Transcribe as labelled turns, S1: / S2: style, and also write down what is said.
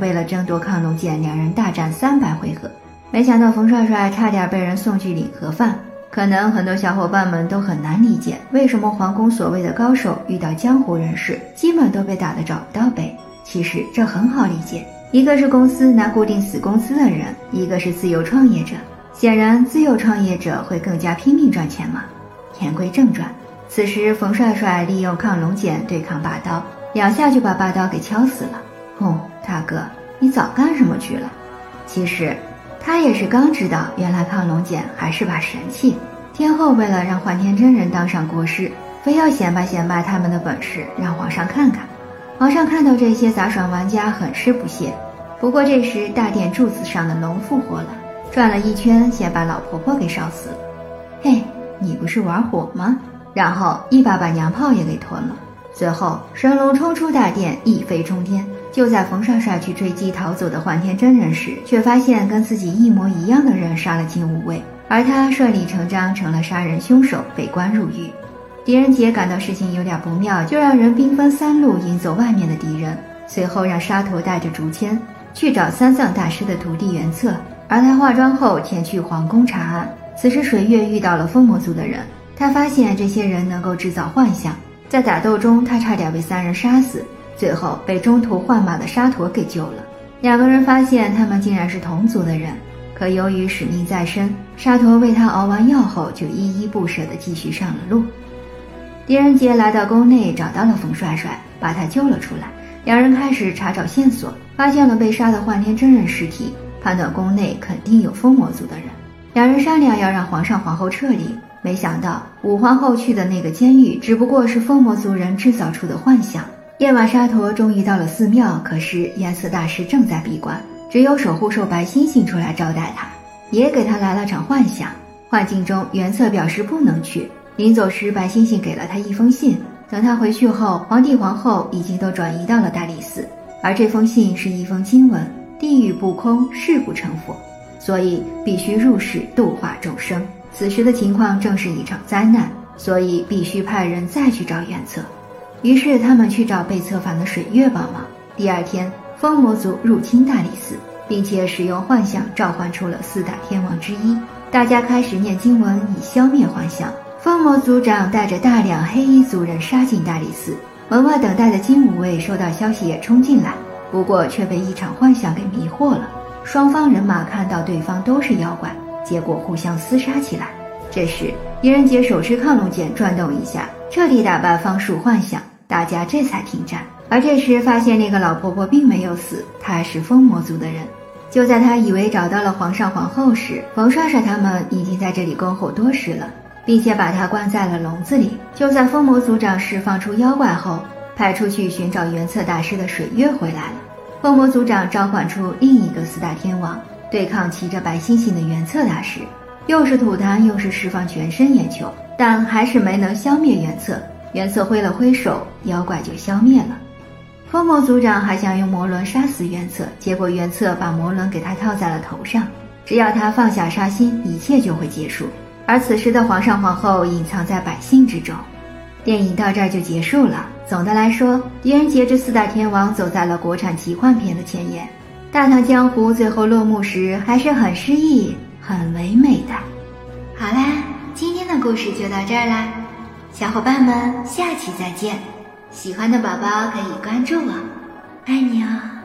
S1: 为了争夺亢龙剑，两人大战三百回合，没想到冯帅帅差点被人送去领盒饭。可能很多小伙伴们都很难理解，为什么皇宫所谓的高手遇到江湖人士，基本都被打得找不到北。其实这很好理解，一个是公司拿固定死工资的人，一个是自由创业者。显然，自由创业者会更加拼命赚钱嘛。言归正传，此时冯帅帅利用亢龙锏对抗霸刀，两下就把霸刀给敲死了。哦，大哥，你早干什么去了？其实。他也是刚知道，原来亢龙锏还是把神器。天后为了让幻天真人当上国师，非要显摆显摆他们的本事，让皇上看看。皇上看到这些杂耍玩家，很是不屑。不过这时大殿柱子上的龙复活了，转了一圈，先把老婆婆给烧死了。嘿，你不是玩火吗？然后一把把娘炮也给吞了。随后神龙冲出大殿，一飞冲天。就在冯帅帅去追击逃走的幻天真人时，却发现跟自己一模一样的人杀了金无畏，而他顺理成章成了杀人凶手，被关入狱。狄仁杰感到事情有点不妙，就让人兵分三路引走外面的敌人，随后让沙陀带着竹签去找三藏大师的徒弟元策，而他化妆后前去皇宫查案。此时水月遇到了风魔族的人，他发现这些人能够制造幻象，在打斗中他差点被三人杀死。最后被中途换马的沙陀给救了。两个人发现他们竟然是同族的人，可由于使命在身，沙陀为他熬完药后就依依不舍地继续上了路。狄仁杰来到宫内，找到了冯帅帅，把他救了出来。两人开始查找线索，发现了被杀的幻天真人尸体，判断宫内肯定有风魔族的人。两人商量要让皇上、皇后撤离，没想到武皇后去的那个监狱只不过是风魔族人制造出的幻象。夜晚，沙陀终于到了寺庙，可是颜色大师正在闭关，只有守护兽白猩猩出来招待他，也给他来了场幻想。幻境中，原策表示不能去。临走时，白猩猩给了他一封信。等他回去后，皇帝皇后已经都转移到了大理寺，而这封信是一封经文：地狱不空，誓不成佛，所以必须入世度化众生。此时的情况正是一场灾难，所以必须派人再去找原策。于是他们去找被策反的水月帮忙。第二天，风魔族入侵大理寺，并且使用幻象召唤出了四大天王之一。大家开始念经文以消灭幻象。风魔族长带着大量黑衣族人杀进大理寺。门外等待的金吾卫收到消息也冲进来，不过却被一场幻象给迷惑了。双方人马看到对方都是妖怪，结果互相厮杀起来。这时，狄仁杰手持亢龙剑转动一下。彻底打败方术幻想，大家这才停战。而这时发现那个老婆婆并没有死，她是风魔族的人。就在他以为找到了皇上皇后时，冯帅帅他们已经在这里恭候多时了，并且把他关在了笼子里。就在风魔族长释放出妖怪后，派出去寻找元策大师的水月回来了。风魔族长召唤出另一个四大天王，对抗骑着白猩猩的元策大师，又是吐痰又是释放全身眼球。但还是没能消灭原策，原策挥了挥手，妖怪就消灭了。风魔族长还想用魔轮杀死原策，结果原策把魔轮给他套在了头上，只要他放下杀心，一切就会结束。而此时的皇上皇后隐藏在百姓之中。电影到这儿就结束了。总的来说，狄仁杰这四大天王走在了国产奇幻片的前沿，大唐江湖最后落幕时还是很失意、很唯美的。好啦。今天的故事就到这儿啦，小伙伴们，下期再见！喜欢的宝宝可以关注我，爱你哦。